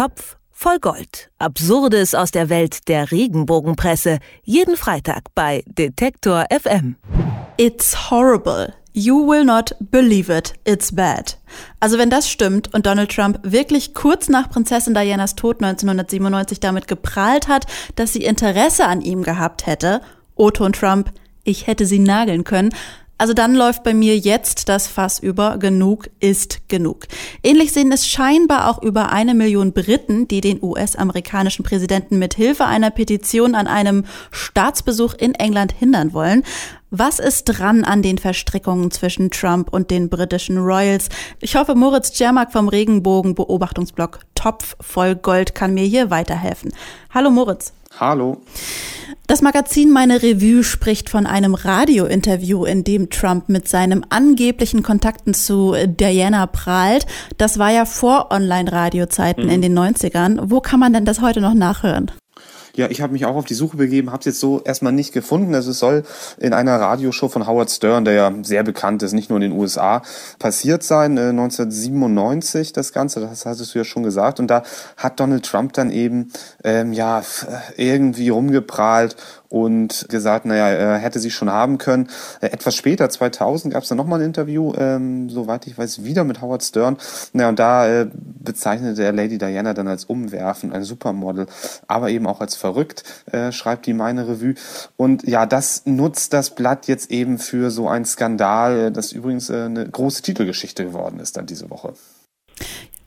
Topf voll Gold. Absurdes aus der Welt der Regenbogenpresse. Jeden Freitag bei Detektor FM. It's horrible. You will not believe it. It's bad. Also wenn das stimmt und Donald Trump wirklich kurz nach Prinzessin Dianas Tod 1997 damit geprahlt hat, dass sie Interesse an ihm gehabt hätte, Otto Trump, ich hätte sie nageln können, also dann läuft bei mir jetzt das Fass über. Genug ist genug. Ähnlich sehen es scheinbar auch über eine Million Briten, die den US-amerikanischen Präsidenten mit Hilfe einer Petition an einem Staatsbesuch in England hindern wollen. Was ist dran an den Verstrickungen zwischen Trump und den britischen Royals? Ich hoffe, Moritz Czermak vom Regenbogen Beobachtungsblog Topf voll Gold kann mir hier weiterhelfen. Hallo Moritz. Hallo. Das Magazin Meine Revue spricht von einem Radiointerview, in dem Trump mit seinem angeblichen Kontakten zu Diana prahlt. Das war ja vor Online-Radiozeiten mhm. in den 90ern. Wo kann man denn das heute noch nachhören? Ja, ich habe mich auch auf die Suche begeben, habe es jetzt so erstmal nicht gefunden. Also es soll in einer Radioshow von Howard Stern, der ja sehr bekannt ist, nicht nur in den USA, passiert sein, äh, 1997 das Ganze, das hattest du ja schon gesagt. Und da hat Donald Trump dann eben ähm, ja irgendwie rumgeprahlt und gesagt, naja, er hätte sie schon haben können. Äh, etwas später, 2000, gab es dann nochmal ein Interview, ähm, soweit ich weiß, wieder mit Howard Stern. Naja, und da äh, bezeichnete er Lady Diana dann als umwerfend, ein Supermodel, aber eben auch als verrückt, äh, schreibt die meine Revue. Und ja, das nutzt das Blatt jetzt eben für so ein Skandal, das übrigens äh, eine große Titelgeschichte geworden ist dann diese Woche.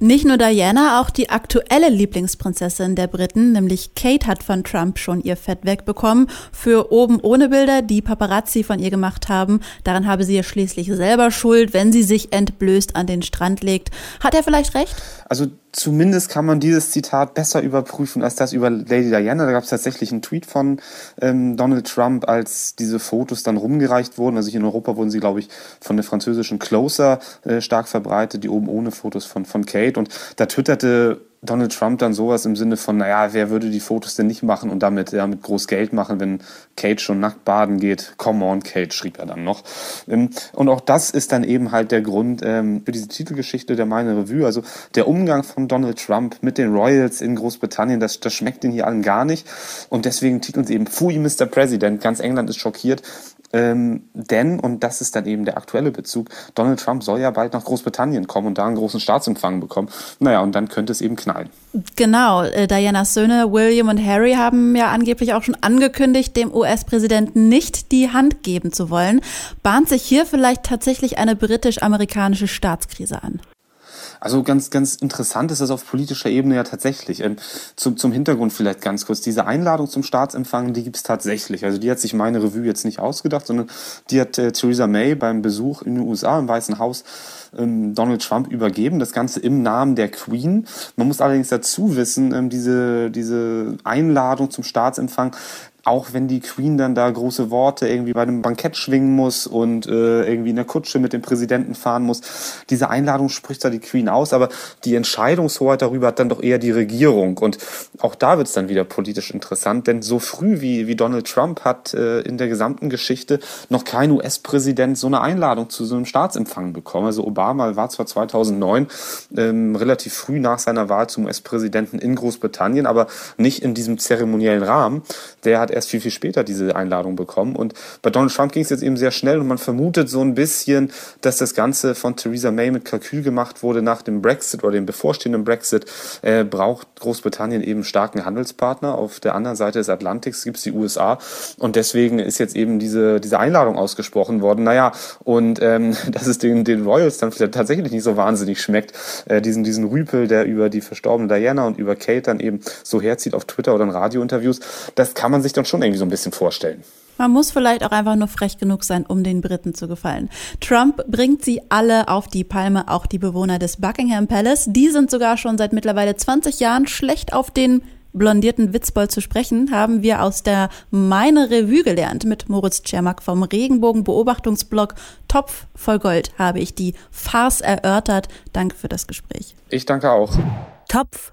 Nicht nur Diana, auch die aktuelle Lieblingsprinzessin der Briten, nämlich Kate, hat von Trump schon ihr Fett wegbekommen. Für oben ohne Bilder, die Paparazzi von ihr gemacht haben. Daran habe sie ja schließlich selber Schuld, wenn sie sich entblößt an den Strand legt. Hat er vielleicht recht? Also zumindest kann man dieses Zitat besser überprüfen als das über Lady Diana. Da gab es tatsächlich einen Tweet von ähm, Donald Trump, als diese Fotos dann rumgereicht wurden. Also hier in Europa wurden sie, glaube ich, von der französischen Closer äh, stark verbreitet, die oben ohne Fotos von, von Kate. Und da twitterte Donald Trump dann sowas im Sinne von, naja, wer würde die Fotos denn nicht machen und damit, ja, mit groß Geld machen, wenn Kate schon nackt baden geht? Come on, Kate, schrieb er dann noch. Ähm, und auch das ist dann eben halt der Grund ähm, für diese Titelgeschichte der Meine Revue. Also der Umgang von Donald Trump mit den Royals in Großbritannien, das, das schmeckt den hier allen gar nicht. Und deswegen titeln sie eben Fui Mr. President. Ganz England ist schockiert. Ähm, denn, und das ist dann eben der aktuelle Bezug, Donald Trump soll ja bald nach Großbritannien kommen und da einen großen Staatsempfang bekommen. Naja, und dann könnte es eben knallen. Genau, äh, Dianas Söhne William und Harry haben ja angeblich auch schon angekündigt, dem US-Präsidenten nicht die Hand geben zu wollen. Bahnt sich hier vielleicht tatsächlich eine britisch-amerikanische Staatskrise an? Also ganz, ganz interessant ist das auf politischer Ebene ja tatsächlich. Ähm, zum, zum Hintergrund vielleicht ganz kurz. Diese Einladung zum Staatsempfang, die gibt's tatsächlich. Also die hat sich meine Revue jetzt nicht ausgedacht, sondern die hat äh, Theresa May beim Besuch in den USA im Weißen Haus ähm, Donald Trump übergeben. Das Ganze im Namen der Queen. Man muss allerdings dazu wissen, ähm, diese, diese Einladung zum Staatsempfang, auch wenn die Queen dann da große Worte irgendwie bei einem Bankett schwingen muss und äh, irgendwie in der Kutsche mit dem Präsidenten fahren muss. Diese Einladung spricht da die Queen aus, aber die Entscheidungshoheit darüber hat dann doch eher die Regierung. Und auch da wird es dann wieder politisch interessant, denn so früh wie, wie Donald Trump hat äh, in der gesamten Geschichte noch kein US-Präsident so eine Einladung zu so einem Staatsempfang bekommen. Also Obama war zwar 2009 ähm, relativ früh nach seiner Wahl zum US-Präsidenten in Großbritannien, aber nicht in diesem zeremoniellen Rahmen. Der hat erst viel, viel später diese Einladung bekommen. Und bei Donald Trump ging es jetzt eben sehr schnell und man vermutet so ein bisschen, dass das Ganze von Theresa May mit Kalkül gemacht wurde nach dem Brexit oder dem bevorstehenden Brexit. Äh, braucht Großbritannien eben starken Handelspartner. Auf der anderen Seite des Atlantiks gibt es die USA und deswegen ist jetzt eben diese, diese Einladung ausgesprochen worden. Naja, und ähm, dass es den, den Royals dann vielleicht tatsächlich nicht so wahnsinnig schmeckt, äh, diesen, diesen Rüpel, der über die verstorbene Diana und über Kate dann eben so herzieht auf Twitter oder in Radiointerviews, das kann man sich dann schon irgendwie so ein bisschen vorstellen. Man muss vielleicht auch einfach nur frech genug sein, um den Briten zu gefallen. Trump bringt sie alle auf die Palme, auch die Bewohner des Buckingham Palace. Die sind sogar schon seit mittlerweile 20 Jahren schlecht auf den blondierten Witzbold zu sprechen, haben wir aus der Meine Revue gelernt. Mit Moritz Czermak vom Regenbogen Beobachtungsblog Topf voll Gold habe ich die Farce erörtert. Danke für das Gespräch. Ich danke auch. Topf